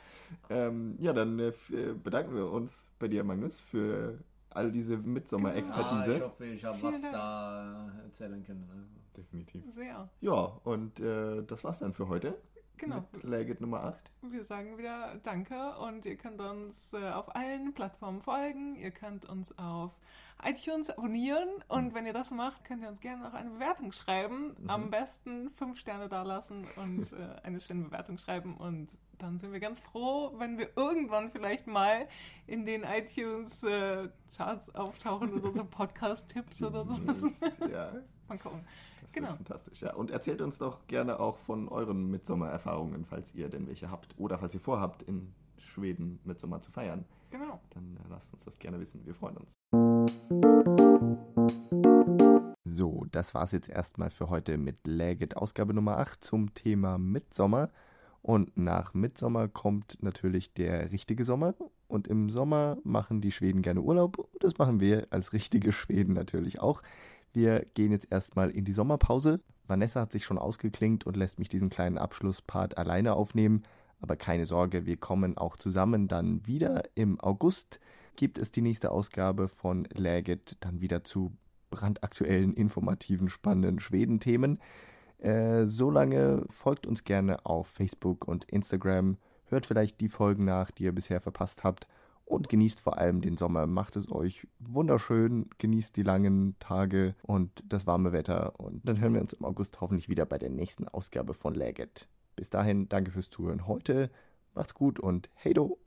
Ähm, ja, dann äh, äh, bedanken wir uns bei dir, Magnus, für all diese ah, ich Mitsommer-Expertise. hoffe, ich habe was Dank. da erzählen können. Ne? Definitiv. Sehr. Ja, und äh, das war's dann für heute. Genau. Mit Legit Nummer 8. Wir sagen wieder Danke und ihr könnt uns äh, auf allen Plattformen folgen. Ihr könnt uns auf iTunes abonnieren und wenn ihr das macht, könnt ihr uns gerne noch eine Bewertung schreiben. Am besten fünf Sterne dalassen und äh, eine schöne Bewertung schreiben und dann sind wir ganz froh, wenn wir irgendwann vielleicht mal in den iTunes äh, Charts auftauchen oder so Podcast-Tipps oder sowas. ja, Mal gucken. das Genau. fantastisch. Ja, und erzählt uns doch gerne auch von euren Mitsommererfahrungen, falls ihr denn welche habt oder falls ihr vorhabt, in Schweden Mitsommer zu feiern. Genau. Dann äh, lasst uns das gerne wissen. Wir freuen uns. So, das war's jetzt erstmal für heute mit Läget Ausgabe Nummer 8 zum Thema Mitsommer. Und nach Mitsommer kommt natürlich der richtige Sommer. Und im Sommer machen die Schweden gerne Urlaub. Und das machen wir als richtige Schweden natürlich auch. Wir gehen jetzt erstmal in die Sommerpause. Vanessa hat sich schon ausgeklingt und lässt mich diesen kleinen Abschlusspart alleine aufnehmen. Aber keine Sorge, wir kommen auch zusammen dann wieder. Im August gibt es die nächste Ausgabe von Läget dann wieder zu brandaktuellen, informativen, spannenden Schweden-Themen. Äh, solange folgt uns gerne auf Facebook und Instagram, hört vielleicht die Folgen nach, die ihr bisher verpasst habt und genießt vor allem den Sommer. Macht es euch wunderschön, genießt die langen Tage und das warme Wetter und dann hören wir uns im August hoffentlich wieder bei der nächsten Ausgabe von Läget. Bis dahin, danke fürs Zuhören heute, macht's gut und hey do!